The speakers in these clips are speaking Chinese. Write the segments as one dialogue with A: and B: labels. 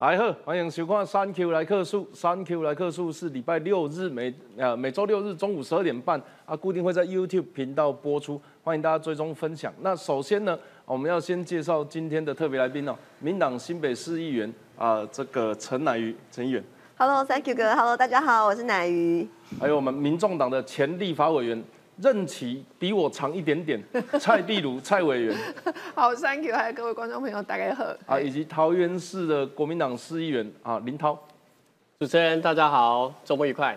A: 来好，欢迎收看三 Q 来客数。三 Q 来客数是礼拜六日每呃每周六日中午十二点半啊，固定会在 YouTube 频道播出，欢迎大家追踪分享。那首先呢，我们要先介绍今天的特别来宾哦，民党新北市议员啊，这个陈乃瑜陈议员。
B: Hello，Thank you 哥。Hello，大家好，我是乃瑜。
A: 还有我们民众党的前立法委员。任期比我长一点点，蔡壁如蔡委员，
C: 好，Thank you，还有各位观众朋友，大家好。
A: 啊，以及桃园市的国民党市议员啊林涛，
D: 主持人大家好，周末愉快。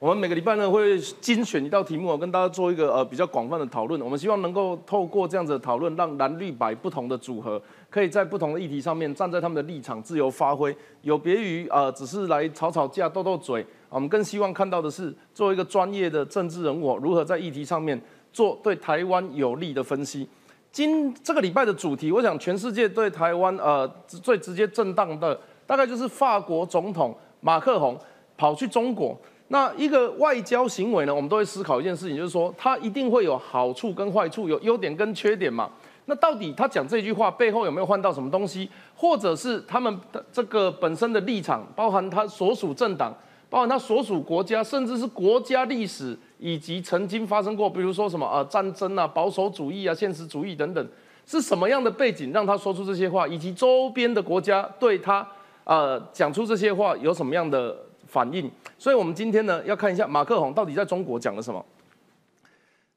A: 我们每个礼拜呢会精选一道题目，跟大家做一个呃比较广泛的讨论。我们希望能够透过这样子的讨论，让蓝绿白不同的组合，可以在不同的议题上面站在他们的立场自由发挥，有别于呃只是来吵吵架、斗斗嘴。我们更希望看到的是，作为一个专业的政治人物，如何在议题上面做对台湾有利的分析。今这个礼拜的主题，我想全世界对台湾呃最直接震荡的，大概就是法国总统马克宏跑去中国。那一个外交行为呢，我们都会思考一件事情，就是说它一定会有好处跟坏处，有优点跟缺点嘛。那到底他讲这句话背后有没有换到什么东西，或者是他们这个本身的立场，包含他所属政党？包含他所属国家，甚至是国家历史，以及曾经发生过，比如说什么呃战争啊、保守主义啊、现实主义等等，是什么样的背景让他说出这些话，以及周边的国家对他呃讲出这些话有什么样的反应？所以我们今天呢要看一下马克宏到底在中国讲了什么。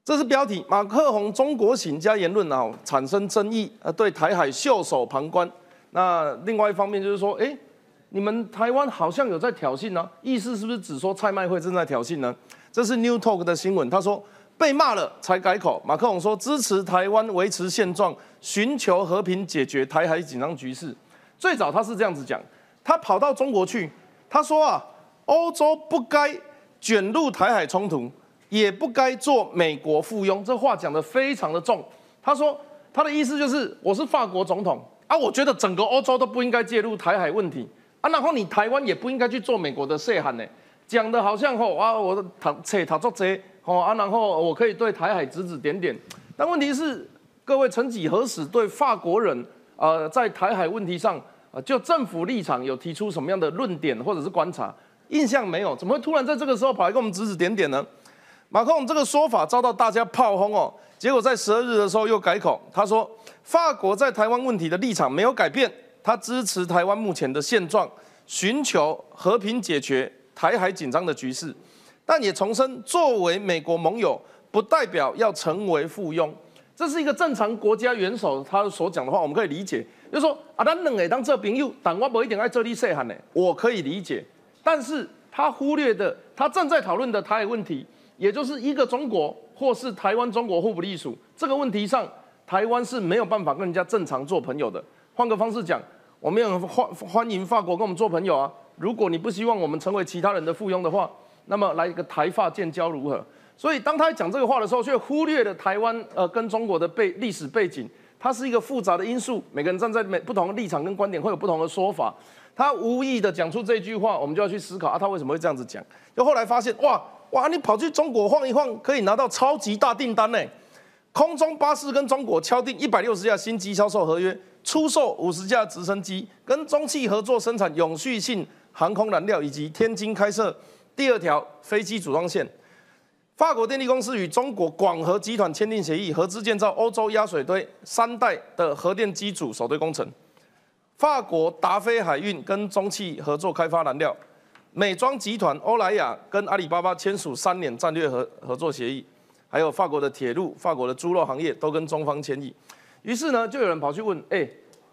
A: 这是标题：马克宏中国行加言论啊产生争议，呃对台海袖手旁观。那另外一方面就是说，哎。你们台湾好像有在挑衅呢，意思是不是只说蔡麦会正在挑衅呢？这是 New Talk 的新闻，他说被骂了才改口。马克宏说支持台湾维持现状，寻求和平解决台海紧张局势。最早他是这样子讲，他跑到中国去，他说啊，欧洲不该卷入台海冲突，也不该做美国附庸。这话讲得非常的重。他说他的意思就是我是法国总统啊，我觉得整个欧洲都不应该介入台海问题。啊，然后你台湾也不应该去做美国的涉函呢，讲的好像吼啊，我的他扯他作贼吼啊，然后我可以对台海指指点点。但问题是，各位曾几何时对法国人呃在台海问题上啊，就政府立场有提出什么样的论点或者是观察？印象没有，怎么会突然在这个时候跑来跟我们指指点点呢？马克龙这个说法遭到大家炮轰哦，结果在十二日的时候又改口，他说法国在台湾问题的立场没有改变。他支持台湾目前的现状，寻求和平解决台海紧张的局势，但也重申作为美国盟友，不代表要成为附庸。这是一个正常国家元首他所讲的话，我们可以理解，就是说啊，咱两个当这朋友，但我不一定爱这里细汉呢，我可以理解。但是他忽略的，他正在讨论的台海问题，也就是一个中国或是台湾中国互不隶属这个问题上，台湾是没有办法跟人家正常做朋友的。换个方式讲。我们也欢欢迎法国跟我们做朋友啊！如果你不希望我们成为其他人的附庸的话，那么来一个台法建交如何？所以当他讲这个话的时候，却忽略了台湾呃跟中国的背历史背景，它是一个复杂的因素。每个人站在每不同的立场跟观点会有不同的说法。他无意的讲出这句话，我们就要去思考啊，他为什么会这样子讲？就后来发现，哇哇，你跑去中国晃一晃，可以拿到超级大订单呢！空中巴士跟中国敲定一百六十架新机销售合约。出售五十架直升机，跟中汽合作生产永续性航空燃料，以及天津开设第二条飞机组装线。法国电力公司与中国广核集团签订协议，合资建造欧洲压水堆三代的核电机组首堆工程。法国达菲海运跟中汽合作开发燃料。美妆集团欧莱雅跟阿里巴巴签署三年战略合合作协议。还有法国的铁路、法国的猪肉行业都跟中方签议。于是呢，就有人跑去问，哎，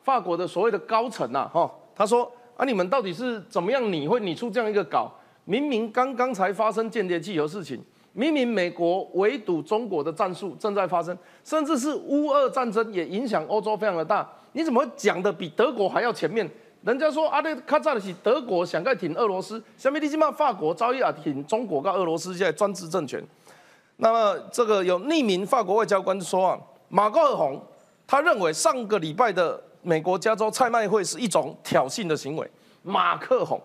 A: 法国的所谓的高层呐，哈，他说啊，你们到底是怎么样？你会拟出这样一个稿？明明刚刚才发生间谍气球事情，明明美国围堵中国的战术正在发生，甚至是乌俄战争也影响欧洲非常的大，你怎么会讲的比德国还要前面？人家说啊，那卡扎的是德国想盖挺俄罗斯，下面你起码法国早已啊挺中国跟俄罗斯现在专制政权。那么这个有匿名法国外交官说啊，马克龙。他认为上个礼拜的美国加州菜卖会是一种挑衅的行为。马克宏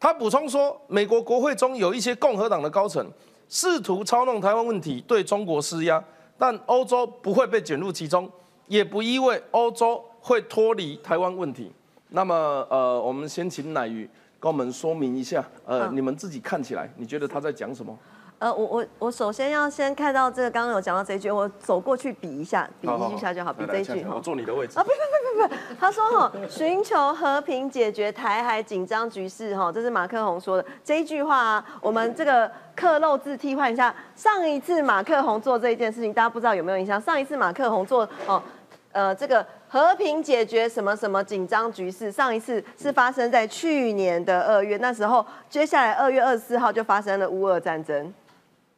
A: 他补充说，美国国会中有一些共和党的高层试图操弄台湾问题，对中国施压，但欧洲不会被卷入其中，也不意味欧洲会脱离台湾问题。那么呃，我们先请乃宇跟我们说明一下，呃，
B: 嗯
A: 你们自己看起来，你觉得他在讲什么？
B: 呃，我我我首先要先看到这个，刚刚有讲到这一句，我走过去比一下，比一下就好，比这一句我。
A: 坐你的位置
B: 啊，。不不不不不，他说哈，寻求和平解决台海紧张局势哈，这是马克宏说的这一句话啊，我们这个刻漏字替换一下。上一次马克宏做这一件事情，大家不知道有没有印象？上一次马克宏做哦，呃，这个和平解决什么什么紧张局势，上一次是发生在去年的二月，那时候接下来二月二十四号就发生了乌俄战争。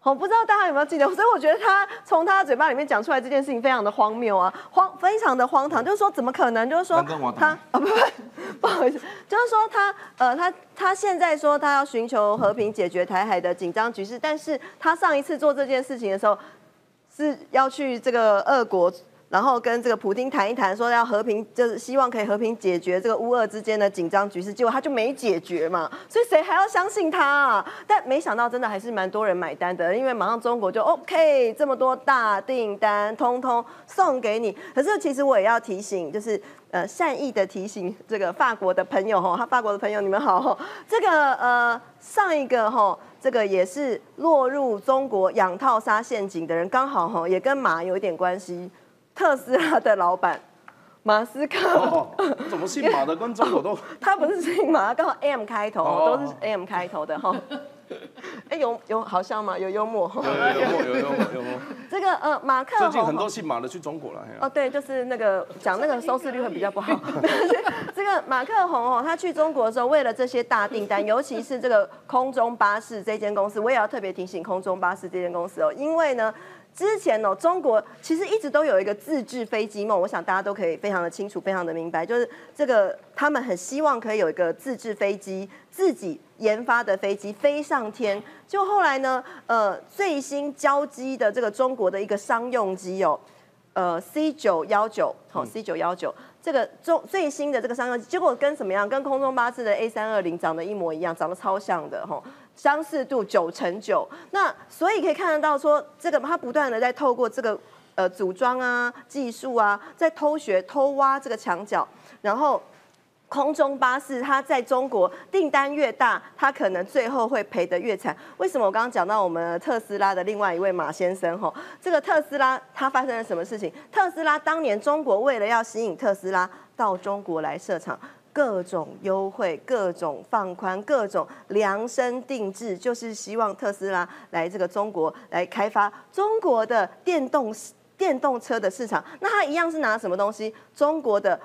B: 我不知道大家有没有记得，所以我觉得他从他嘴巴里面讲出来这件事情非常的荒谬啊，荒非常的荒唐，就是说怎么可能？就是说他啊不不不好意思，就是说他呃他他现在说他要寻求和平解决台海的紧张局势，但是他上一次做这件事情的时候是要去这个俄国。然后跟这个普京谈一谈，说要和平，就是希望可以和平解决这个乌俄之间的紧张局势，结果他就没解决嘛，所以谁还要相信他啊？但没想到真的还是蛮多人买单的，因为马上中国就 OK，这么多大订单，通通送给你。可是其实我也要提醒，就是呃善意的提醒这个法国的朋友哈，他法国的朋友你们好哈，这个呃上一个哈。这个也是落入中国养套杀陷阱的人，刚好哈也跟马有一点关系。特斯拉的老板马斯克，
A: 哦，怎么姓马的跟中国都？
B: 他不是姓马，刚好 M 开头，
A: 哦
B: 都是 M 开头的哈。哎，有有好笑吗？有幽默哈。
A: 有有幽默有幽默有幽默。
B: 这个呃，马克
A: 最近很多姓马的去中国了。
B: 哦，对，就是那个讲那个收视率会比较不好。这个马克宏哦，他去中国的时候，为了这些大订单，尤其是这个空中巴士这间公司，我也要特别提醒空中巴士这间公司哦，因为呢。之前哦，中国其实一直都有一个自制飞机梦，我想大家都可以非常的清楚、非常的明白，就是这个他们很希望可以有一个自制飞机，自己研发的飞机飞上天。就后来呢，呃，最新交机的这个中国的一个商用机哦，呃 C 九幺九，好 C 九幺九，这个中最新的这个商用机，结果跟什么样？跟空中巴士的 A 三二零长得一模一样，长得超像的哈。相似度九乘九，那所以可以看得到说，这个它不断的在透过这个呃组装啊、技术啊，在偷学、偷挖这个墙角，然后空中巴士它在中国订单越大，它可能最后会赔得越惨。为什么我刚刚讲到我们特斯拉的另外一位马先生吼，这个特斯拉它发生了什么事情？特斯拉当年中国为了要吸引特斯拉到中国来设厂。各种优惠、各种放宽、各种量身定制，就是希望特斯拉来这个中国来开发中国的电动电动车的市场。那它一样是拿什么东西？中国的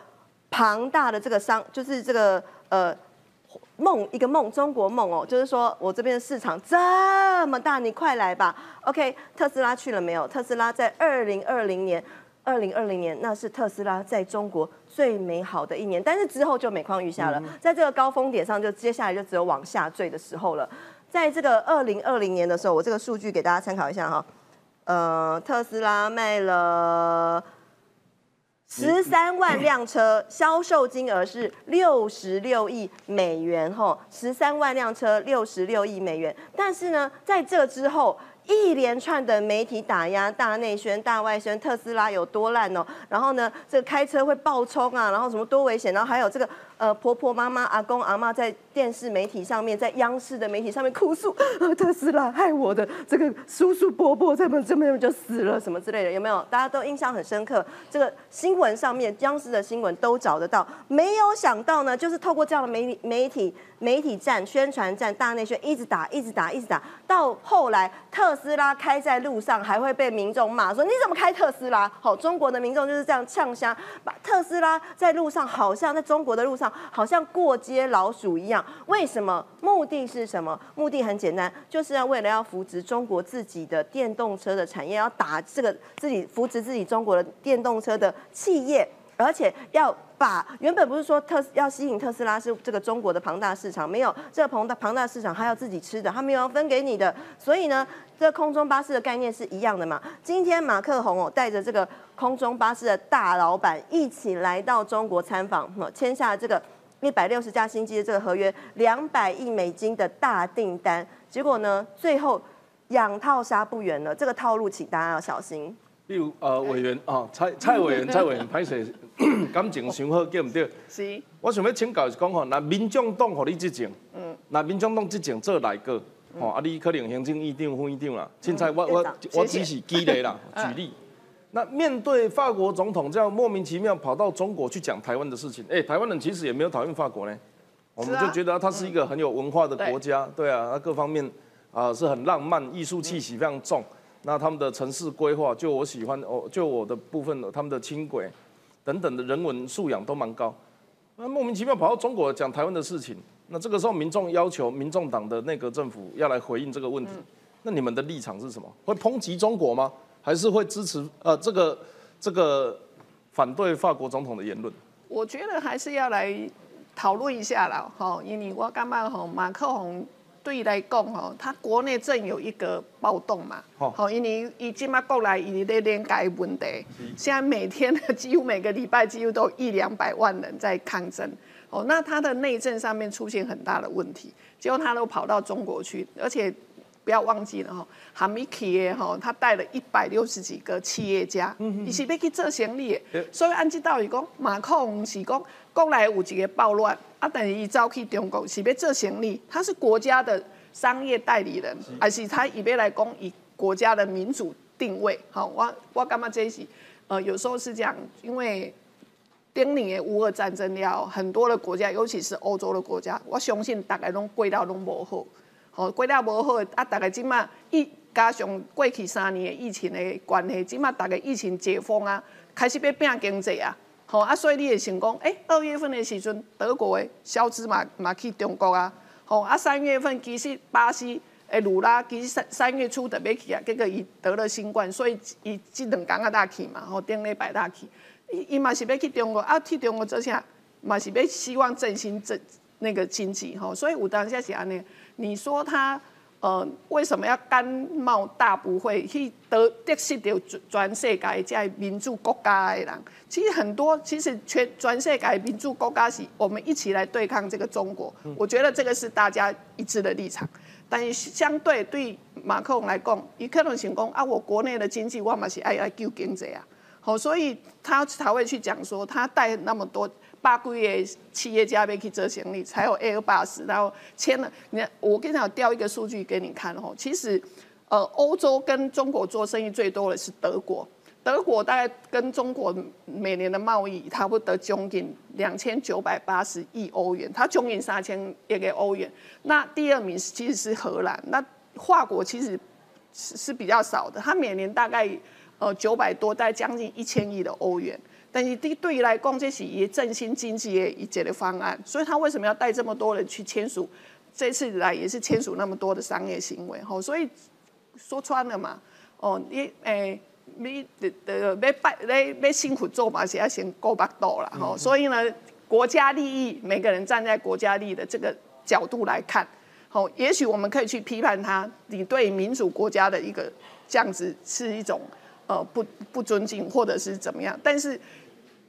B: 庞大的这个商，就是这个呃梦一个梦，中国梦哦，就是说我这边的市场这么大，你快来吧。OK，特斯拉去了没有？特斯拉在二零二零年。二零二零年，那是特斯拉在中国最美好的一年，但是之后就每况愈下了，在这个高峰点上，就接下来就只有往下坠的时候了。在这个二零二零年的时候，我这个数据给大家参考一下哈，呃，特斯拉卖了十三万辆车，销售金额是六十六亿美元，吼，十三万辆车，六十六亿美元。但是呢，在这之后，一连串的媒体打压、大内宣、大外宣，特斯拉有多烂哦。然后呢，这个开车会爆冲啊，然后什么多危险，然后还有这个呃婆婆妈妈、阿公阿妈在电视媒体上面，在央视的媒体上面哭诉，呃特斯拉害我的这个叔叔伯伯这么这么就死了什么之类的，有没有？大家都印象很深刻。这个新闻上面，央视的新闻都找得到。没有想到呢，就是透过这样的媒体媒体媒体战、宣传战、大内宣，一直打、一直打、一直打，到后来特斯拉开在路上还会被民众骂说你怎么开特斯拉？好，中国的民众就是这样呛瞎，把特斯拉在路上好像在中国的路上好像过街老鼠一样。为什么？目的是什么？目的很简单，就是要为了要扶植中国自己的电动车的产业，要打这个自己扶植自己中国的电动车的企业。而且要把原本不是说特要吸引特斯拉是这个中国的庞大市场，没有这个庞大庞大市场，还要自己吃的，他没有要分给你的。所以呢，这空中巴士的概念是一样的嘛。今天马克宏哦带着这个空中巴士的大老板一起来到中国参访，签下这个一百六十架新机的这个合约，两百亿美金的大订单。结果呢，最后养套杀不远了，这个套路请大家要小心。
A: 例如呃委员啊，蔡 蔡委员、蔡委员，歹势 感情伤好，对唔对？
C: 是，
A: 我想要请教是讲吼，那民众党互你执政，嗯，那民众党执政做哪个？吼，啊，你可能行政院长、副院长啦，凊彩我我我只是举例啦，举例。那面对法国总统这样莫名其妙跑到中国去讲台湾的事情，哎，台湾人其实也没有讨厌法国呢，我们就觉得他是一个很有文化的国家，对啊，它各方面啊、是很浪漫，艺术气息非常重。那他们的城市规划，就我喜欢哦，就我的部分，他们的轻轨等等的人文素养都蛮高。那莫名其妙跑到中国讲台湾的事情，那这个时候民众要求民众党的内阁政府要来回应这个问题，那你们的立场是什么？会抨击中国吗？还是会支持呃这个这个反对法国总统的言论？
C: 我觉得还是要来讨论一下啦，吼，因为我感觉吼，马克宏对来讲吼，他国内正有一个暴动嘛，
A: 吼。
C: 吼，因为伊即马国内，伊在连改问题，现在每天几乎每个礼拜几乎都有一两百万人在抗争，哦，那他的内政上面出现很大的问题，结果他都跑到中国去，而且。不要忘记了哈，哈米企业哈，他带了一百六十几个企业家，伊是要去做生意的。所以按这道理讲，马克龙是讲国内有一个暴乱，啊，但是伊走去中国是要做生意，他是国家的商业代理人，还是他伊要来讲以国家的民主定位？好，我我感觉这是呃有时候是这样，因为。丁年的乌俄战争了，很多的国家，尤其是欧洲的国家，我相信大概拢过到拢无好。吼，过了无好，啊，大概即马疫加上过去三年的疫情的关系，即马大概疫情解封啊，开始要拼经济啊，吼啊，所以你会想讲，诶、二月份的时阵，德国的消资嘛嘛去中国啊，吼啊，三月份其实巴西诶鲁拉其实三三月初特别去啊，结果伊得了新冠，所以伊即两工啊大去嘛，吼，顶礼拜大去，伊伊嘛是要去中国啊，去中国做啥？嘛是要希望振兴振那个经济吼，所以有当下是安尼。你说他呃为什么要甘冒大不讳去得得失掉全世界在民主国家的人？其实很多，其实全全世界民主国家是我们一起来对抗这个中国。我觉得这个是大家一致的立场。但是相对对马克龙来讲，伊可能想讲啊，我国内的经济我嘛是爱来救经济啊。好，所以他才会去讲说，他带那么多八个月企业家要去做行李，才有 Airbus，然后签了。你看，我跟你讲，调一个数据给你看哦。其实，呃，欧洲跟中国做生意最多的是德国，德国大概跟中国每年的贸易差不多将近两千九百八十亿欧元，它将近三千亿个欧元。那第二名其实是荷兰，那法国其实是是比较少的，它每年大概。呃，九百多，大概将近一千亿的欧元。但是对对于来讲，这是一振兴经济的一节的方案。所以他为什么要带这么多人去签署？这次来也是签署那么多的商业行为。吼，所以说穿了嘛，哦，你诶，你的的要拜，要要辛苦做嘛，是要先够巴肚啦。吼，所以呢，国家利益，每个人站在国家利益的这个角度来看，吼，也许我们可以去批判他，你对民主国家的一个这样子是一种。呃，不不尊敬或者是怎么样，但是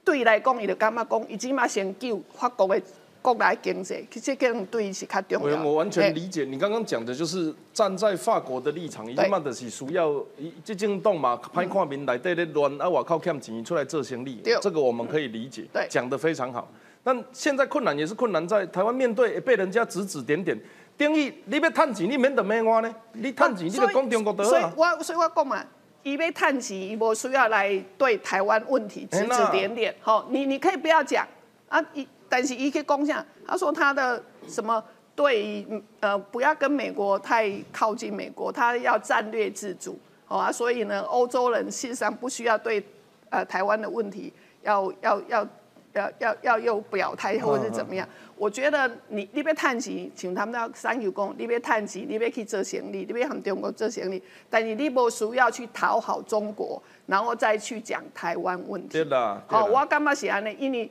C: 对来讲，伊就感觉讲，伊起码先救法国的国内经济，其实可能对伊是较重要。
A: 我我完全理解你刚刚讲的，就是站在法国的立场，伊起码就是需要即种动嘛，歹看面内底咧乱，啊外靠欠钱出来做生意，这个我们可以理解，
C: 对，
A: 讲得非常好。但现在困难也是困难在台湾面对被人家指指点点，等于你要趁钱，你免得咩我呢？你趁钱，你就讲中国得
C: 所以我所以我讲嘛。伊要探钱，伊无需要来对台湾问题指指点点。好，你你可以不要讲啊，伊但是伊可以讲下，他说他的什么对呃不要跟美国太靠近美国，他要战略自主，好啊，所以呢，欧洲人事实上不需要对呃台湾的问题要要要要要要有表态或者是怎么样。我觉得你你要趁钱，像他们那三九讲，你要趁钱，你要去做生意，你要向中国做生意，但是你无需要去讨好中国，然后再去讲台湾问题。
A: 对啦，
C: 好，我感觉是安尼，因为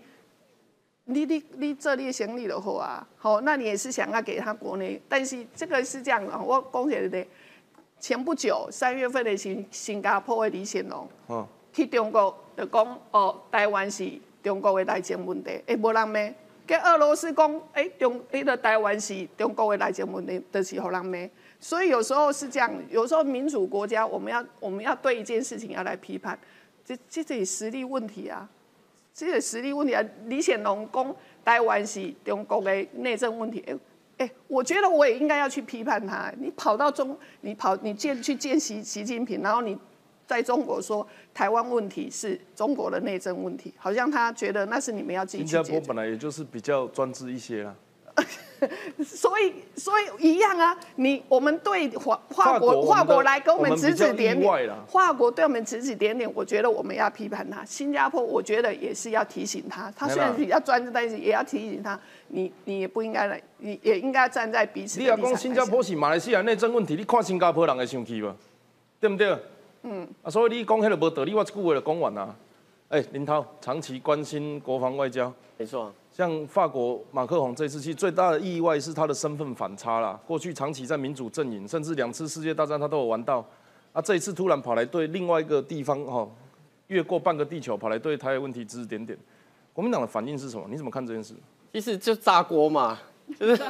C: 你你你做你的生意就好啊，好，那你也是想要给他国内，但是这个是这样的，我讲起来的，前不久三月份的新新加坡的李显龙，去中国就讲哦，台湾是中国的内政问题，会无人咩？跟俄罗斯讲，哎，中，哎，个台湾是中国的内政问题，就是互人骂。所以有时候是这样，有时候民主国家，我们要我们要对一件事情要来批判，这这这实力问题啊，这个实力问题啊。李显龙讲台湾是中国的内政问题，哎哎，我觉得我也应该要去批判他。你跑到中，你跑你见去见习习近平，然后你。在中国说台湾问题是中国的内政问题，好像他觉得那是你们要自己去
A: 新加坡本来也就是比较专制一些啦，
C: 所以所以一样啊，你我们对华华国华国来跟我们指指点点，华国对我们指指点点，我觉得我们要批判他。新加坡我觉得也是要提醒他，他虽然比较专制，但是也要提醒他，你你也不应该来，你也应该站在彼此。
A: 你要讲新加坡是马来西亚内政问题，你看新加坡人会生气吧？对不对？嗯，啊，所以你讲迄个无道理，我一句话就讲完啦。哎，林涛长期关心国防外交，
D: 没错。
A: 像法国马克宏这次去最大的意外是他的身份反差啦。过去长期在民主阵营，甚至两次世界大战他都有玩到。啊，这一次突然跑来对另外一个地方，哈，越过半个地球跑来对台湾问题指指点点。国民党的反应是什么？你怎么看这件事？
D: 其实就炸锅嘛。就是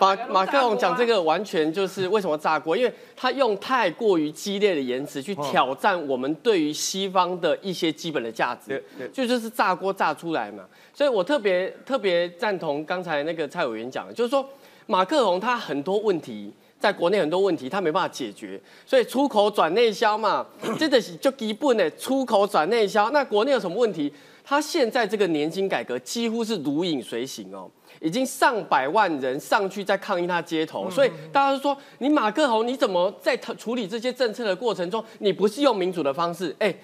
D: 马马克龙讲这个完全就是为什么炸锅，因为他用太过于激烈的言辞去挑战我们对于西方的一些基本的价值，就就是炸锅炸出来嘛。所以我特别特别赞同刚才那个蔡委员讲的，就是说马克龙他很多问题在国内很多问题他没办法解决，所以出口转内销嘛，真的是就基本的出口转内销。那国内有什么问题？他现在这个年金改革几乎是如影随形哦。已经上百万人上去在抗议他街头，所以大家都说你马克宏你怎么在处理这些政策的过程中，你不是用民主的方式？哎，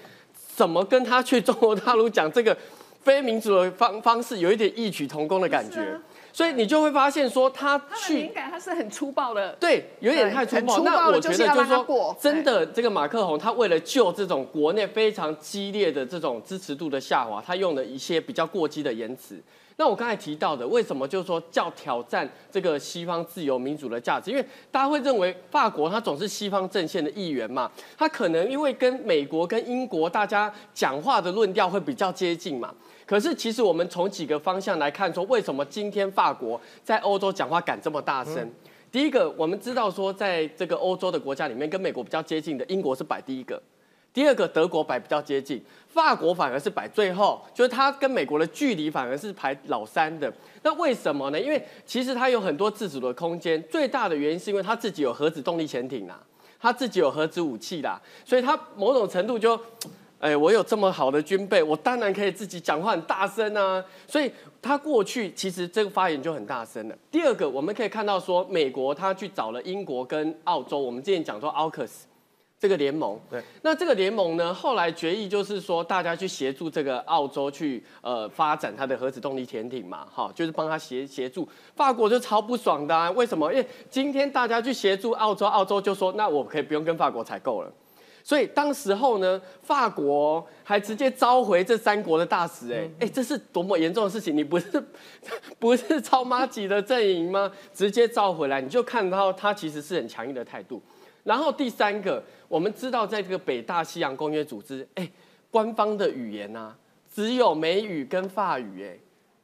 D: 怎么跟他去中国大陆讲这个非民主的方方式有一点异曲同工的感觉？所以你就会发现说他去
C: 敏感，他是很粗暴的，
D: 对，有点太粗暴。那我觉得就是说，真的这个马克宏他为了救这种国内非常激烈的这种支持度的下滑，他用了一些比较过激的言辞。那我刚才提到的，为什么就是说叫挑战这个西方自由民主的价值？因为大家会认为法国它总是西方阵线的一员嘛，它可能因为跟美国跟英国大家讲话的论调会比较接近嘛。可是其实我们从几个方向来看，说为什么今天法国在欧洲讲话敢这么大声？第一个，我们知道说在这个欧洲的国家里面，跟美国比较接近的英国是摆第一个。第二个德国摆比较接近，法国反而是摆最后，就是它跟美国的距离反而是排老三的。那为什么呢？因为其实它有很多自主的空间，最大的原因是因为它自己有核子动力潜艇啦，它自己有核子武器啦，所以它某种程度就，哎，我有这么好的军备，我当然可以自己讲话很大声啊。所以它过去其实这个发言就很大声了。第二个，我们可以看到说，美国它去找了英国跟澳洲，我们之前讲说奥克斯。这个联盟，
A: 对，
D: 那这个联盟呢，后来决议就是说，大家去协助这个澳洲去呃发展它的核子动力潜艇嘛，哈，就是帮他协协助。法国就超不爽的，啊为什么？因为今天大家去协助澳洲，澳洲就说，那我可以不用跟法国采购了。所以当时候呢，法国还直接召回这三国的大使，哎哎，这是多么严重的事情！你不是 不是超妈级的阵营吗？直接召回来，你就看到他其实是很强硬的态度。然后第三个，我们知道在这个北大西洋公约组织，哎，官方的语言啊，只有美语跟法语，哎，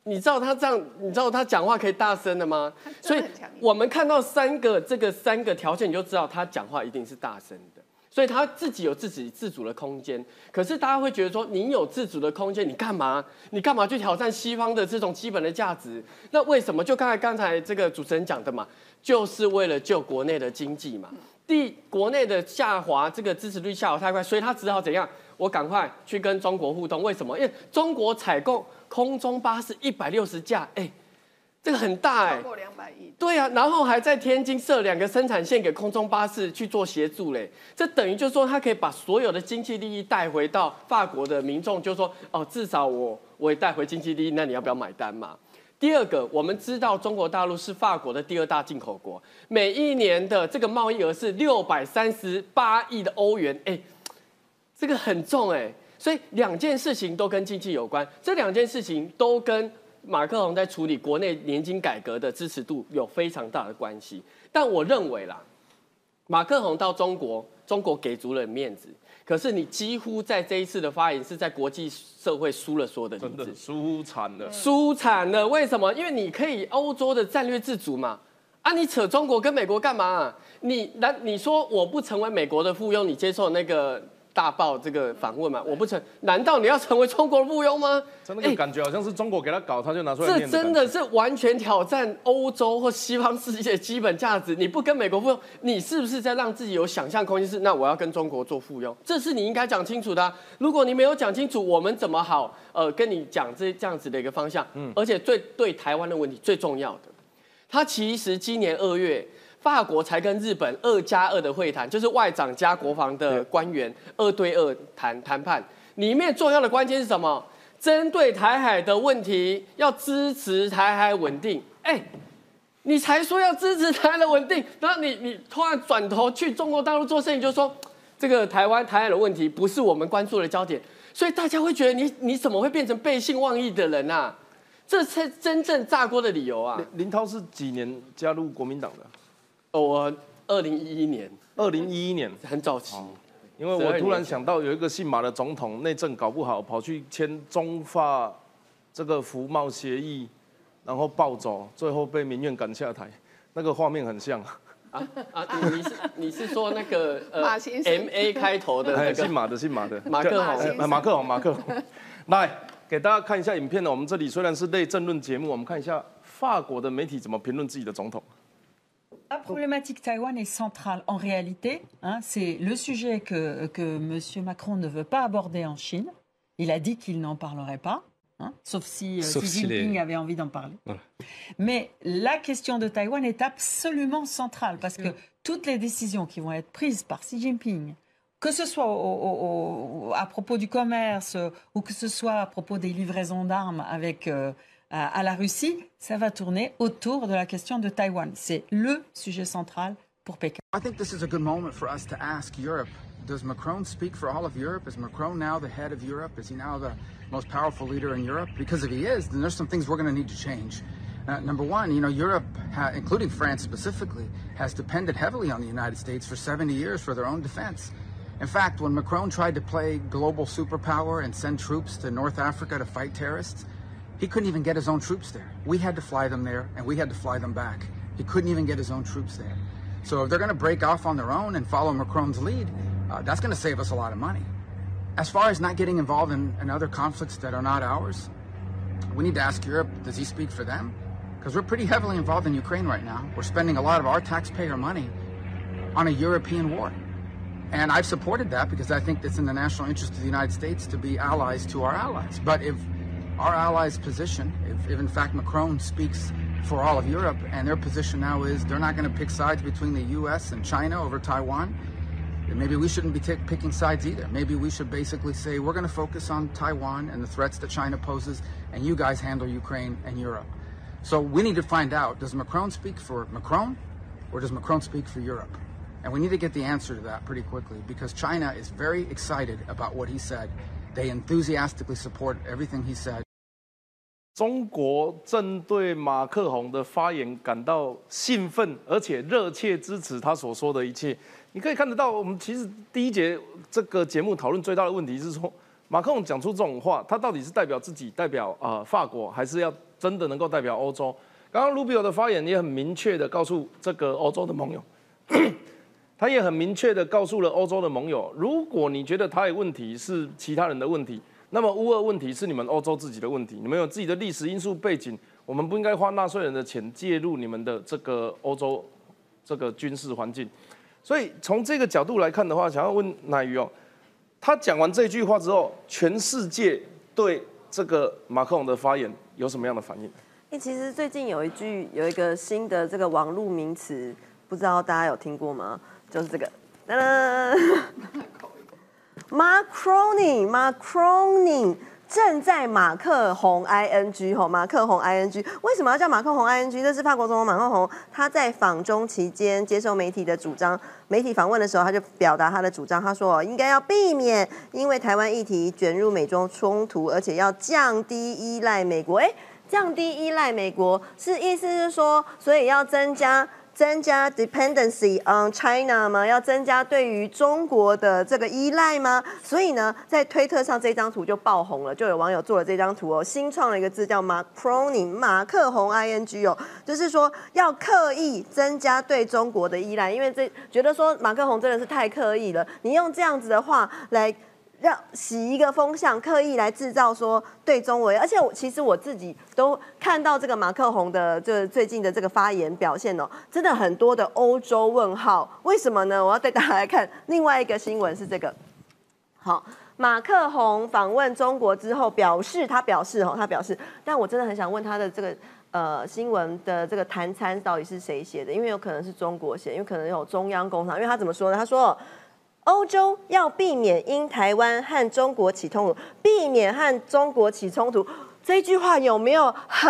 D: 你知道他这样，你知道他讲话可以大声的吗？
C: 所以
D: 我们看到三个这个三个条件，你就知道他讲话一定是大声的。所以他自己有自己自主的空间，可是大家会觉得说，你有自主的空间，你干嘛？你干嘛去挑战西方的这种基本的价值？那为什么？就刚才刚才这个主持人讲的嘛，就是为了救国内的经济嘛。第国内的下滑，这个支持率下滑太快，所以他只好怎样？我赶快去跟中国互动。为什么？因为中国采购空中巴士一百六十架，哎，这个很大哎，
C: 超过两百亿。
D: 对啊，然后还在天津设两个生产线给空中巴士去做协助嘞。这等于就是说，他可以把所有的经济利益带回到法国的民众，就说哦，至少我我也带回经济利益，那你要不要买单嘛？第二个，我们知道中国大陆是法国的第二大进口国，每一年的这个贸易额是六百三十八亿的欧元，哎，这个很重哎，所以两件事情都跟经济有关，这两件事情都跟马克龙在处理国内年金改革的支持度有非常大的关系。但我认为啦，马克龙到中国，中国给足了面子。可是你几乎在这一次的发言是在国际社会输了所有的
A: 真
D: 的
A: 输惨了，
D: 输惨了。为什么？因为你可以欧洲的战略自主嘛，啊，你扯中国跟美国干嘛？你那你说我不成为美国的附庸，你接受那个？大报这个访问嘛，我不成，难道你要成为中国的附庸吗？
A: 真的感觉好像是中国给他搞，他就拿出来
D: 这真的是完全挑战欧洲或西方世界基本价值。你不跟美国附庸，你是不是在让自己有想象空间？是那我要跟中国做附庸，这是你应该讲清楚的。如果你没有讲清楚，我们怎么好呃跟你讲这这样子的一个方向？嗯，而且最对台湾的问题最重要的，他其实今年二月。法国才跟日本二加二的会谈，就是外长加国防的官员二对二谈谈判，里面重要的关键是什么？针对台海的问题，要支持台海稳定。哎，你才说要支持台海的稳定，然后你你突然转头去中国大陆做生意，就说这个台湾台海的问题不是我们关注的焦点，所以大家会觉得你你怎么会变成背信忘义的人啊？这才真正炸锅的理由啊！
A: 林涛是几年加入国民党的？
D: 我二零一一年，
A: 二零一一年
D: 很早期，
A: 因为我突然想到有一个姓马的总统内政搞不好，跑去签中法这个服贸协议，然后暴走，最后被民院赶下台，那个画面很像
D: 啊啊！你是你是说那个呃 M A 开头的那个
A: 姓马的姓马的
D: 马克宏，
A: 马克宏马克宏，来给大家看一下影片呢。我们这里虽然是类政论节目，我们看一下法国的媒体怎么评论自己的总统。
E: La problématique Taïwan est centrale en réalité. Hein, c'est le sujet que, que M. Macron ne veut pas aborder en Chine. Il a dit qu'il n'en parlerait pas, hein, sauf si euh, Xi Jinping avait envie d'en parler. Mais la question de Taïwan est absolument centrale parce que toutes les décisions qui vont être prises par Xi Jinping, que ce soit à propos du commerce ou que ce soit à propos des livraisons d'armes avec euh, à la Russie, ça va tourner autour de la question de Taïwan. C'est le sujet central pour Pékin.
F: I think this is a good moment for us to ask Europe. Does Macron speak for all of Europe? Is Macron now the head of Europe? Is he now the most powerful leader in Europe? Because if he is, then there's some things we're going to need to change. Uh, number one, you know, Europe, including France specifically, has depended heavily on the United States for 70 years for their own defense. In fact, when Macron tried to play global superpower and send troops to North Africa to fight terrorists, he couldn't even get his own troops there. We had to fly them there, and we had to fly them back. He couldn't even get his own troops there. So if they're going to break off on their own and follow Macron's lead, uh, that's going to save us a lot of money. As far as not getting involved in, in other conflicts that are not ours, we need to ask Europe, does he speak for them? Because we're pretty heavily involved in Ukraine right now. We're spending a lot of our taxpayer money on a European war. And I've supported that because I think it's in the national interest of the United States to be allies to our allies. But if our allies' position, if, if in fact Macron speaks for all of Europe, and their position now is they're not going to pick sides between the U.S. and China over Taiwan, then maybe we shouldn't be t- picking sides either. Maybe we should basically say we're going to focus on Taiwan and the threats that China poses, and you guys handle Ukraine and Europe. So we need to find out does Macron speak for Macron, or does Macron speak for Europe? And we need to get the answer to that pretty quickly because China is very excited about what he said. They enthusiastically support everything he said.
A: 中国针对马克宏的发言感到兴奋，而且热切支持他所说的一切。你可以看得到，我们其实第一节这个节目讨论最大的问题是说，马克宏讲出这种话，他到底是代表自己，代表啊法国，还是要真的能够代表欧洲？刚刚卢比奥的发言也很明确的告诉这个欧洲的盟友，他也很明确的告诉了欧洲的盟友，如果你觉得他有问题是其他人的问题。那么乌俄问题是你们欧洲自己的问题，你们有自己的历史因素背景，我们不应该花纳税人的钱介入你们的这个欧洲这个军事环境。所以从这个角度来看的话，想要问奶鱼哦，他讲完这句话之后，全世界对这个马克龙的发言有什么样的反应？
B: 哎，其实最近有一句有一个新的这个网络名词，不知道大家有听过吗？就是这个，Macroni Macroni 正在马克宏 ing 吼，马克宏 ing 为什么要叫马克宏 ing？这是法国总统马克宏他在访中期间接受媒体的主张，媒体访问的时候，他就表达他的主张，他说应该要避免因为台湾议题卷入美中冲突，而且要降低依赖美国。哎，降低依赖美国是意思是说，所以要增加。增加 dependency on China 吗？要增加对于中国的这个依赖吗？所以呢，在推特上这张图就爆红了，就有网友做了这张图哦，新创了一个字叫 Macroning，马克宏 I N G 哦，就是说要刻意增加对中国的依赖，因为这觉得说马克宏真的是太刻意了，你用这样子的话来。让洗一个风向，刻意来制造说对中国，而且我其实我自己都看到这个马克宏的这最近的这个发言表现哦，真的很多的欧洲问号，为什么呢？我要带大家来看另外一个新闻是这个，好，马克宏访问中国之后表示，他表示哦，他表示，但我真的很想问他的这个呃新闻的这个谈餐到底是谁写的？因为有可能是中国写，因为可能有中央工厂，因为他怎么说呢？他说。欧洲要避免因台湾和中国起冲突，避免和中国起冲突。这句话有没有很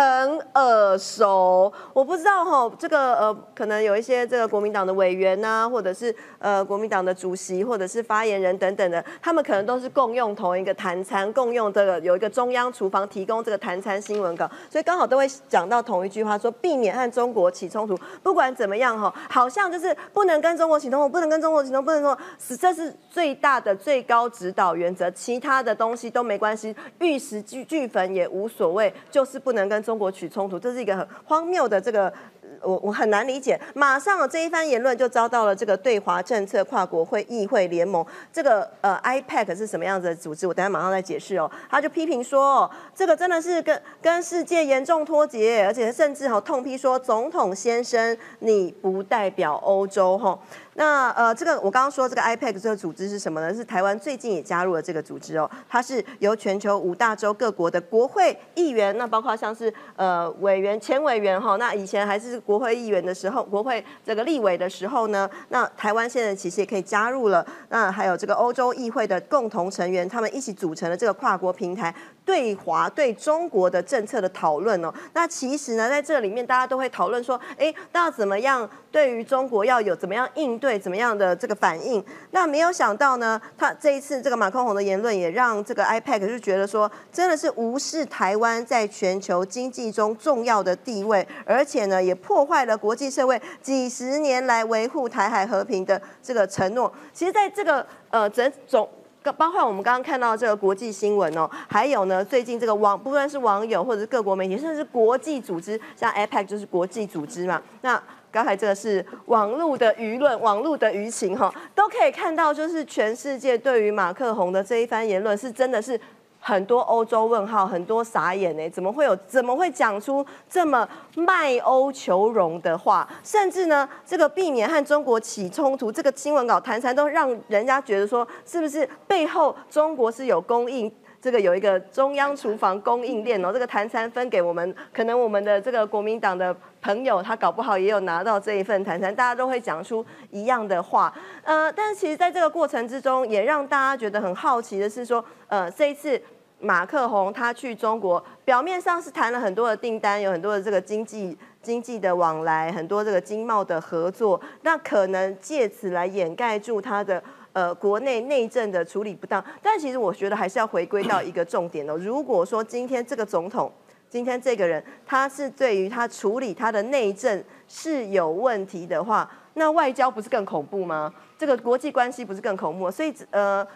B: 耳熟？我不知道哈，这个呃，可能有一些这个国民党的委员呐，或者是呃国民党的主席，或者是发言人等等的，他们可能都是共用同一个谈餐，共用这个有一个中央厨房提供这个谈餐新闻稿，所以刚好都会讲到同一句话，说避免和中国起冲突。不管怎么样哈，好像就是不能跟中国起冲突，不能跟中国起冲突，不能说这是最大的最高指导原则，其他的东西都没关系，玉石俱俱焚也无。无所谓，就是不能跟中国起冲突，这是一个很荒谬的这个。我我很难理解，马上这一番言论就遭到了这个对华政策跨国会议会联盟，这个呃 IPAC 是什么样子的组织？我等下马上再解释哦。他就批评说，这个真的是跟跟世界严重脱节，而且甚至哈痛批说，总统先生你不代表欧洲哈。那呃这个我刚刚说这个 IPAC 这个组织是什么呢？是台湾最近也加入了这个组织哦，它是由全球五大洲各国的国会议员，那包括像是呃委员、前委员哈，那以前还是。国会议员的时候，国会这个立委的时候呢，那台湾现在其实也可以加入了。那还有这个欧洲议会的共同成员，他们一起组成了这个跨国平台，对华对中国的政策的讨论哦。那其实呢，在这里面大家都会讨论说，哎，那怎么样对于中国要有怎么样应对，怎么样的这个反应？那没有想到呢，他这一次这个马克宏的言论也让这个 IPAC 就觉得说，真的是无视台湾在全球经济中重要的地位，而且呢，也破。坏了国际社会几十年来维护台海和平的这个承诺。其实，在这个呃整总，包括我们刚刚看到这个国际新闻哦，还有呢，最近这个网，不论是网友或者是各国媒体，甚至是国际组织，像 APEC 就是国际组织嘛。那刚才这个是网络的舆论、网络的舆情哈，都可以看到，就是全世界对于马克宏的这一番言论，是真的是。很多欧洲问号，很多傻眼呢？怎么会有？怎么会讲出这么卖欧求荣的话？甚至呢，这个避免和中国起冲突，这个新闻稿谈谈都让人家觉得说，是不是背后中国是有供应？这个有一个中央厨房供应链哦，这个谈餐分给我们，可能我们的这个国民党的朋友，他搞不好也有拿到这一份谈餐，大家都会讲出一样的话。呃，但是其实在这个过程之中，也让大家觉得很好奇的是说，呃，这一次。马克宏他去中国，表面上是谈了很多的订单，有很多的这个经济经济的往来，很多这个经贸的合作，那可能借此来掩盖住他的呃国内内政的处理不当。但其实我觉得还是要回归到一个重点哦。如果说今天这个总统，今天这个人他是对于他处理他的内政是有问题的话，那外交不是更恐怖吗？这个国际关系不是更恐怖？所以呃。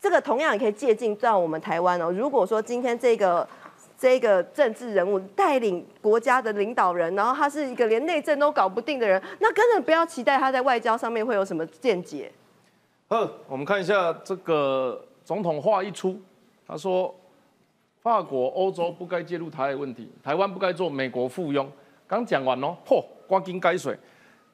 B: 这个同样也可以借鉴到我们台湾哦。如果说今天这个这个政治人物带领国家的领导人，然后他是一个连内政都搞不定的人，那根本不要期待他在外交上面会有什么见解。
A: 好，我们看一下这个总统话一出，他说法国、欧洲不该介入台海问题，台湾不该做美国附庸。刚讲完哦，嚯，刮金该水。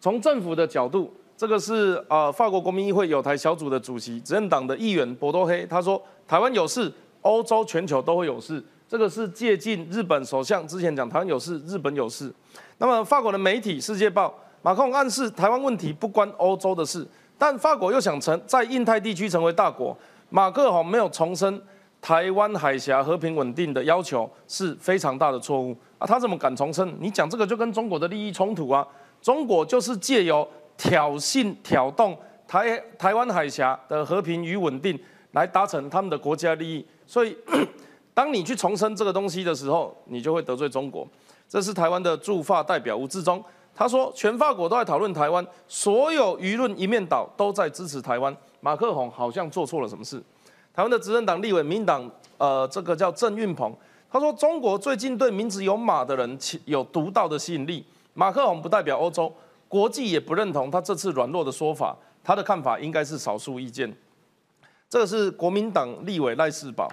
A: 从政府的角度。这个是啊，法国国民议会有台小组的主席，执政党的议员博多黑，他说台湾有事，欧洲全球都会有事。这个是借鉴日本首相之前讲台湾有事，日本有事。那么法国的媒体《世界报》马克龙暗示台湾问题不关欧洲的事，但法国又想成在印太地区成为大国。马克龙没有重申台湾海峡和平稳定的要求是非常大的错误啊！他怎么敢重申？你讲这个就跟中国的利益冲突啊！中国就是借由挑衅、挑动台台湾海峡的和平与稳定，来达成他们的国家利益。所以，当你去重申这个东西的时候，你就会得罪中国。这是台湾的驻法代表吴志忠，他说全法国都在讨论台湾，所有舆论一面倒，都在支持台湾。马克宏好像做错了什么事。台湾的执政党立委民党，呃，这个叫郑运鹏，他说中国最近对名字有马的人有独到的吸引力。马克宏不代表欧洲，国际也不认同他这次软弱的说法。他的看法应该是少数意见。这个是国民党立委赖世宝，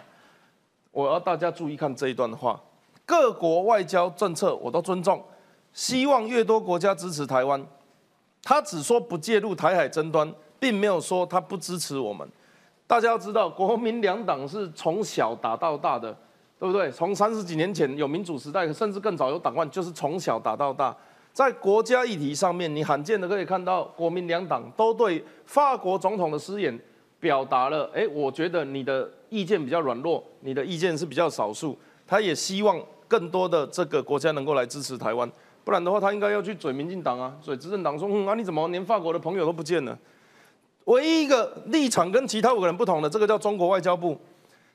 A: 我要大家注意看这一段话。各国外交政策我都尊重，希望越多国家支持台湾。他只说不介入台海争端，并没有说他不支持我们。大家要知道，国民两党是从小打到大的，对不对？从三十几年前有民主时代，甚至更早有党外，就是从小打到大。在国家议题上面，你罕见的可以看到国民两党都对法国总统的失言表达了，哎，我觉得你的意见比较软弱，你的意见是比较少数。他也希望更多的这个国家能够来支持台湾，不然的话，他应该要去嘴民进党啊，嘴执政党说，嗯啊，你怎么连法国的朋友都不见了？唯一一个立场跟其他五个人不同的，这个叫中国外交部，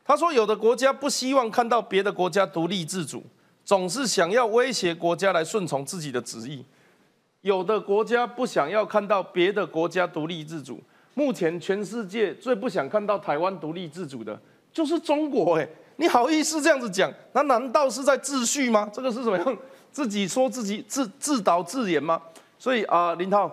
A: 他说有的国家不希望看到别的国家独立自主。总是想要威胁国家来顺从自己的旨意，有的国家不想要看到别的国家独立自主。目前全世界最不想看到台湾独立自主的，就是中国。哎，你好意思这样子讲？那难道是在秩序吗？这个是什么样？自己说自己自自导自演吗？所以啊，林涛，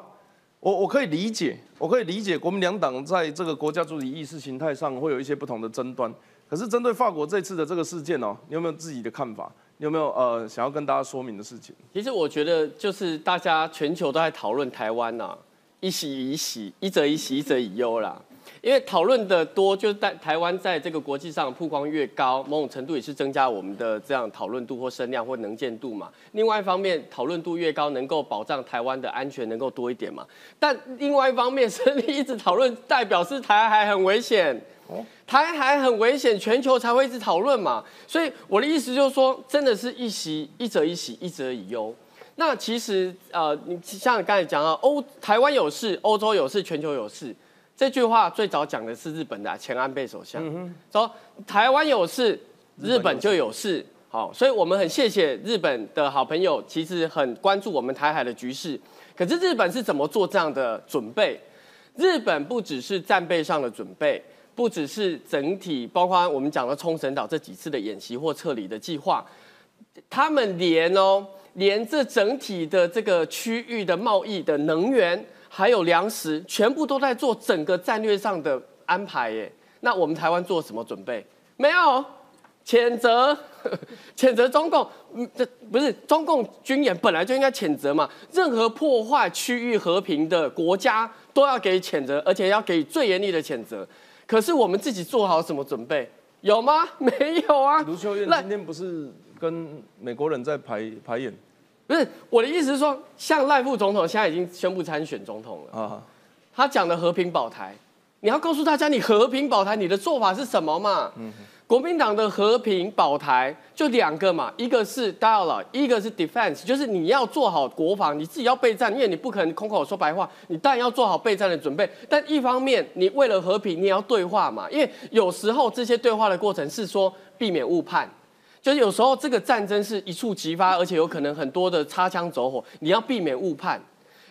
A: 我我可以理解，我可以理解国民两党在这个国家主体意识形态上会有一些不同的争端。可是针对法国这次的这个事件哦，你有没有自己的看法？有没有呃想要跟大家说明的事情？
D: 其实我觉得就是大家全球都在讨论台湾呐，一喜一喜，一则一喜，一则一忧啦。因为讨论的多，就是在台湾在这个国际上曝光越高，某种程度也是增加我们的这样讨论度或声量或能见度嘛。另外一方面，讨论度越高，能够保障台湾的安全能够多一点嘛。但另外一方面，声力一直讨论，代表是台海很危险。台海很危险，全球才会一直讨论嘛。所以我的意思就是说，真的是一喜一则一喜，一则以忧。那其实呃，你像你刚才讲到欧台湾有事，欧洲有事，全球有事，这句话最早讲的是日本的前安倍首相，说台湾有事，日本就有事。好，所以我们很谢谢日本的好朋友，其实很关注我们台海的局势。可是日本是怎么做这样的准备？日本不只是战备上的准备。不只是整体，包括我们讲的冲绳岛这几次的演习或撤离的计划，他们连哦，连这整体的这个区域的贸易的能源还有粮食，全部都在做整个战略上的安排耶。那我们台湾做什么准备？没有，谴责，谴责中共，这不是中共军演本来就应该谴责嘛？任何破坏区域和平的国家都要给谴责，而且要给最严厉的谴责。可是我们自己做好什么准备？有吗？没有啊。
A: 卢秀燕今天不是跟美国人在排排演？
D: 不是，我的意思是说，像赖副总统现在已经宣布参选总统了啊。他讲的和平保台，你要告诉大家，你和平保台，你的做法是什么嘛？嗯。国民党的和平保台就两个嘛，一个是 dialogue，一个是 defense，就是你要做好国防，你自己要备战，因为你不可能空口说白话，你当然要做好备战的准备。但一方面，你为了和平，你也要对话嘛，因为有时候这些对话的过程是说避免误判，就是有时候这个战争是一触即发，而且有可能很多的擦枪走火，你要避免误判。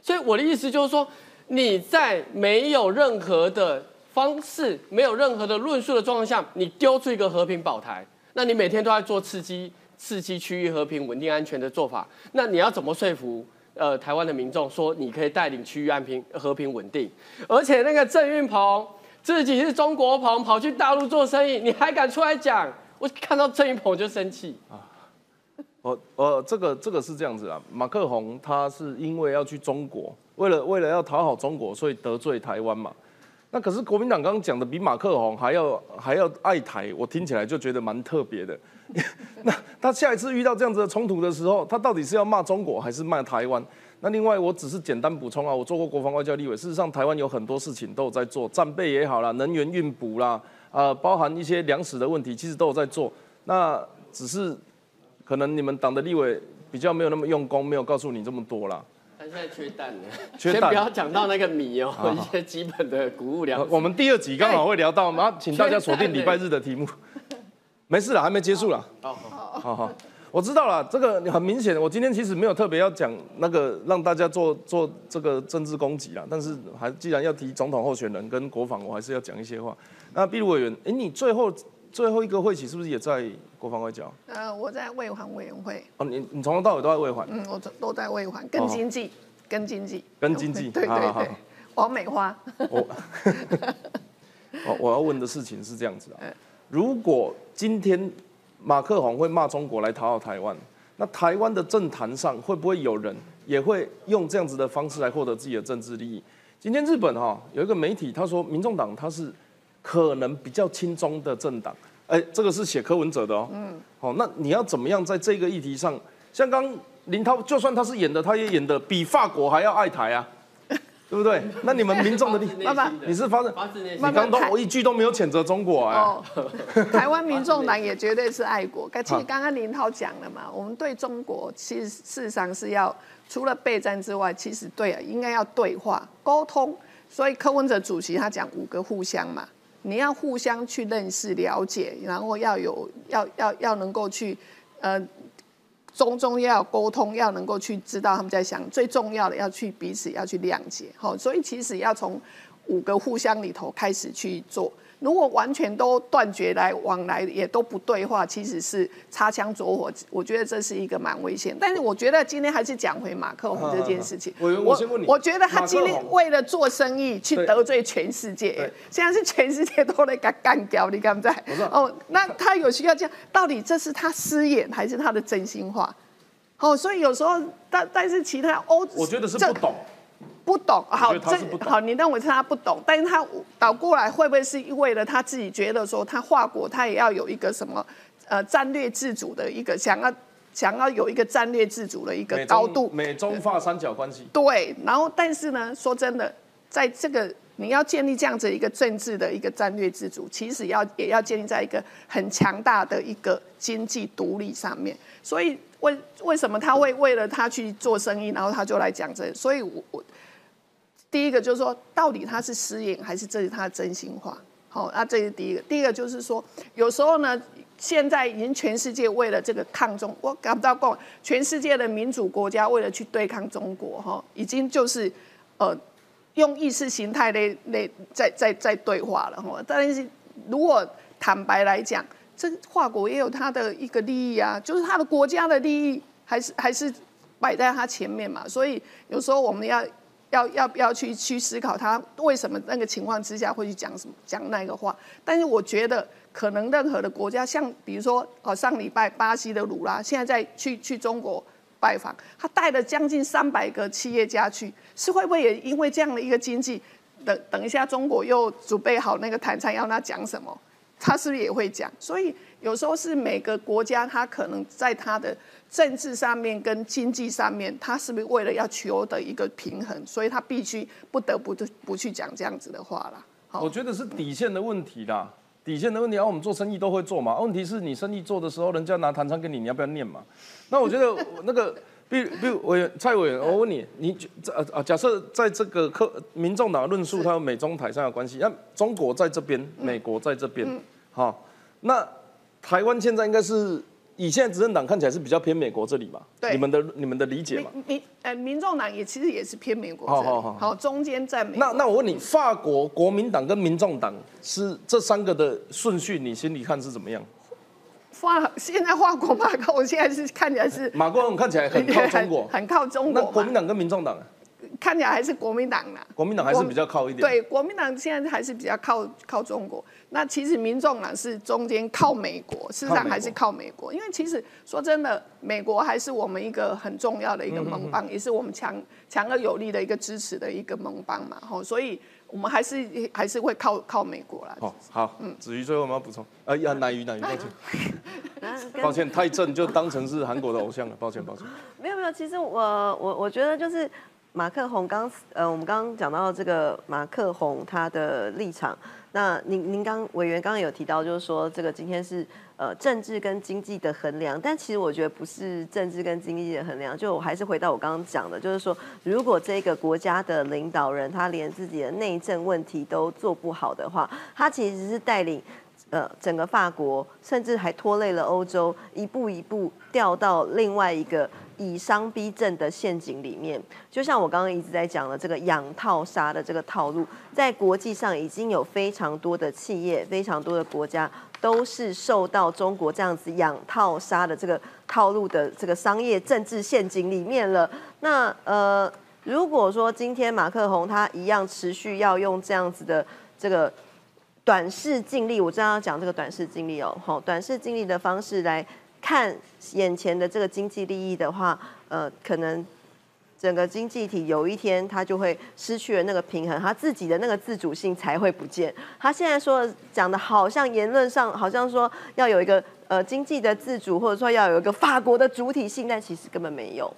D: 所以我的意思就是说，你在没有任何的。方式没有任何的论述的状况下，你丢出一个和平保台，那你每天都在做刺激、刺激区域和平、稳定、安全的做法，那你要怎么说服呃台湾的民众说你可以带领区域安平、和平稳定？而且那个郑运鹏自己是中国鹏，跑去大陆做生意，你还敢出来讲？我看到郑运鹏就生气啊！
A: 我呃这个这个是这样子啊，马克宏他是因为要去中国，为了为了要讨好中国，所以得罪台湾嘛。那可是国民党刚刚讲的比马克宏还要还要爱台，我听起来就觉得蛮特别的。那他下一次遇到这样子的冲突的时候，他到底是要骂中国还是骂台湾？那另外我只是简单补充啊，我做过国防外交立委，事实上台湾有很多事情都有在做，战备也好啦，能源运补啦，啊，包含一些粮食的问题，其实都有在做。那只是可能你们党的立委比较没有那么用功，没有告诉你这么多啦。
D: 他现在缺蛋了，先不要讲到那个米哦，一些基本的谷物粮。
A: 我们第二集刚好会聊到，我们要请大家锁定礼拜日的题目。没事了，还没结束了。好好好好，我知道了，这个很明显。我今天其实没有特别要讲那个让大家做做这个政治攻击啦，但是还既然要提总统候选人跟国防，我还是要讲一些话。那毕如委员，哎，你最后最后一个会期是不是也在国防外交？
C: 呃，我在卫环委员会。
A: 哦，你你从头到尾都在卫环？
C: 嗯，我都在卫环，跟经济，跟经济，
A: 跟经济。
C: 对对对，王美花。我
A: 我要问的事情是这样子啊，如果今天马克宏会骂中国来讨好台湾，那台湾的政坛上会不会有人也会用这样子的方式来获得自己的政治利益？今天日本哈有一个媒体他说，民众党他是可能比较轻中的政党，哎，这个是写柯文哲的哦，嗯，好，那你要怎么样在这个议题上，像刚林涛，就算他是演的，他也演的比法国还要爱台啊。对不对？那你们民众的利，
D: 爸爸，
A: 你是发自你刚都我一句都没有谴责中国哎。
C: 台湾民众党也绝对是爱国。其实刚刚林涛讲了嘛，我们对中国其实事实上是要除了备战之外，其实对应该要对话沟通。所以柯文哲主席他讲五个互相嘛，你要互相去认识了解，然后要有要要要能够去呃。中中要沟通，要能够去知道他们在想，最重要的要去彼此要去谅解，好，所以其实要从五个互相里头开始去做。如果完全都断绝来往来，也都不对话，其实是擦枪走火。我觉得这是一个蛮危险。但是我觉得今天还是讲回马克宏这件事情。
A: 我我先问你，
C: 我觉得他今天为了做生意去得罪全世界，现在是全世界都来干干掉，你敢不在？哦，那他有需要这样？到底这是他私演还是他的真心话？哦，所以有时候，但但是其他欧，
A: 我觉得是不懂。
C: 不懂，好，这好，你认为是他不懂，但是他倒过来会不会是为了他自己觉得说他华国他也要有一个什么呃战略自主的一个想要想要有一个战略自主的一个高度，
A: 美中法三角关系。
C: 对，然后但是呢，说真的，在这个你要建立这样子一个政治的一个战略自主，其实要也要建立在一个很强大的一个经济独立上面。所以为为什么他会为了他去做生意，然后他就来讲这？所以我我。第一个就是说，到底他是私隐还是这是他的真心话？好，那这是第一个。第一个就是说，有时候呢，现在已经全世界为了这个抗中，我感不到共，全世界的民主国家为了去对抗中国，哈，已经就是呃用意识形态的那在在在对话了，哈。但是如果坦白来讲，这华国也有他的一个利益啊，就是他的国家的利益还是还是摆在他前面嘛。所以有时候我们要。要要不要去去思考他为什么那个情况之下会去讲什么讲那个话？但是我觉得可能任何的国家，像比如说哦上礼拜巴西的鲁拉现在在去去中国拜访，他带了将近三百个企业家去，是会不会也因为这样的一个经济？等等一下中国又准备好那个谈判要他讲什么？他是不是也会讲？所以有时候是每个国家他可能在他的。政治上面跟经济上面，他是不是为了要求得一个平衡，所以他必须不得不不不去讲这样子的话啦。
A: 我觉得是底线的问题啦，底线的问题。然后我们做生意都会做嘛，问题是你生意做的时候，人家拿弹窗给你，你要不要念嘛？那我觉得 那个，比比如委员蔡委员，我问你，你呃啊，假设在这个客民众党论述，它有美中台上的关系，那中国在这边，美国在这边，好，那台湾现在应该是。以现在执政党看起来是比较偏美国这里嘛？
C: 对，
A: 你们的你们的理解嘛？
C: 民呃，民众党也其实也是偏美国。好好好，好中间在美。
A: 那那我问你，法国国民党跟民众党是这三个的顺序，你心里看是怎么样？
C: 法现在法国马克，我现在是看起来是
A: 马克龙看起来很靠中国，
C: 很靠中国。
A: 那国民党跟民众党？
C: 看起来还是国民党啦，
A: 国民党还是比较靠一点。
C: 对，国民党现在还是比较靠靠中国。那其实民众党是中间靠美国，事实上还是靠美国。因为其实说真的，美国还是我们一个很重要的一个盟邦，也是我们强强而有力的一个支持的一个盟邦嘛。吼，所以我们还是还是会靠靠美国啦。
A: 哦，好，嗯，子瑜最后我们要补充，呃，呀，奶鱼南鱼，抱歉，抱歉，太正就当成是韩国的偶像了，抱歉抱歉。
B: 没有没有，其实我我我觉得就是。马克宏刚呃，我们刚刚讲到这个马克宏他的立场，那您您刚委员刚刚有提到，就是说这个今天是呃政治跟经济的衡量，但其实我觉得不是政治跟经济的衡量，就我还是回到我刚刚讲的，就是说如果这个国家的领导人他连自己的内政问题都做不好的话，他其实是带领呃整个法国，甚至还拖累了欧洲，一步一步掉到另外一个以商逼政的陷阱里面。就像我刚刚一直在讲的这个养套杀的这个套路，在国际上已经有非常多的企业、非常多的国家都是受到中国这样子养套杀的这个套路的这个商业政治陷阱里面了。那呃。如果说今天马克宏他一样持续要用这样子的这个短视尽力，我正要讲这个短视尽力哦，好，短视尽力的方式来看眼前的这个经济利益的话，呃，可能整个经济体有一天他就会失去了那个平衡，他自己的那个自主性才会不见。他现在说讲的好像言论上好像说要有一个呃经济的自主，或者说要有一个法国的主体性，但其实根本没有。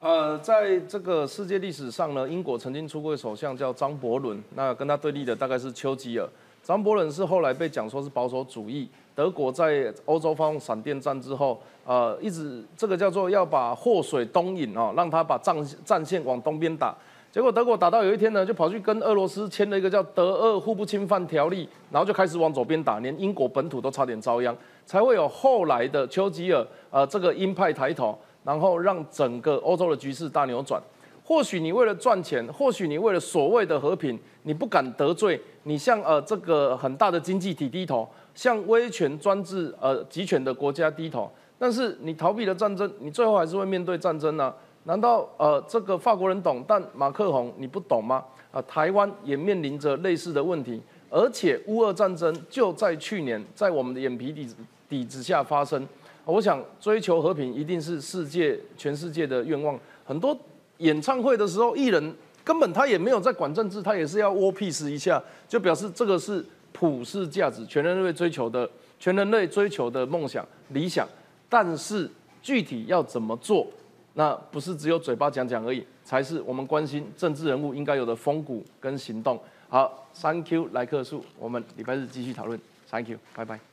A: 呃，在这个世界历史上呢，英国曾经出过首相叫张伯伦，那跟他对立的大概是丘吉尔。张伯伦是后来被讲说是保守主义。德国在欧洲发动闪电战之后，呃，一直这个叫做要把祸水东引哦，让他把战战线往东边打。结果德国打到有一天呢，就跑去跟俄罗斯签了一个叫德俄互不侵犯条例，然后就开始往左边打，连英国本土都差点遭殃，才会有后来的丘吉尔，呃，这个鹰派抬头。然后让整个欧洲的局势大扭转。或许你为了赚钱，或许你为了所谓的和平，你不敢得罪你向呃这个很大的经济体低头，向威权专制呃集权的国家低头。但是你逃避了战争，你最后还是会面对战争呢？难道呃这个法国人懂，但马克宏你不懂吗？啊，台湾也面临着类似的问题，而且乌俄战争就在去年在我们的眼皮底底子下发生。我想追求和平一定是世界全世界的愿望。很多演唱会的时候，艺人根本他也没有在管政治，他也是要 war peace 一下，就表示这个是普世价值，全人类追求的，全人类追求的梦想理想。但是具体要怎么做，那不是只有嘴巴讲讲而已，才是我们关心政治人物应该有的风骨跟行动。好，Thank you，来客数，我们礼拜日继续讨论。Thank you，拜拜。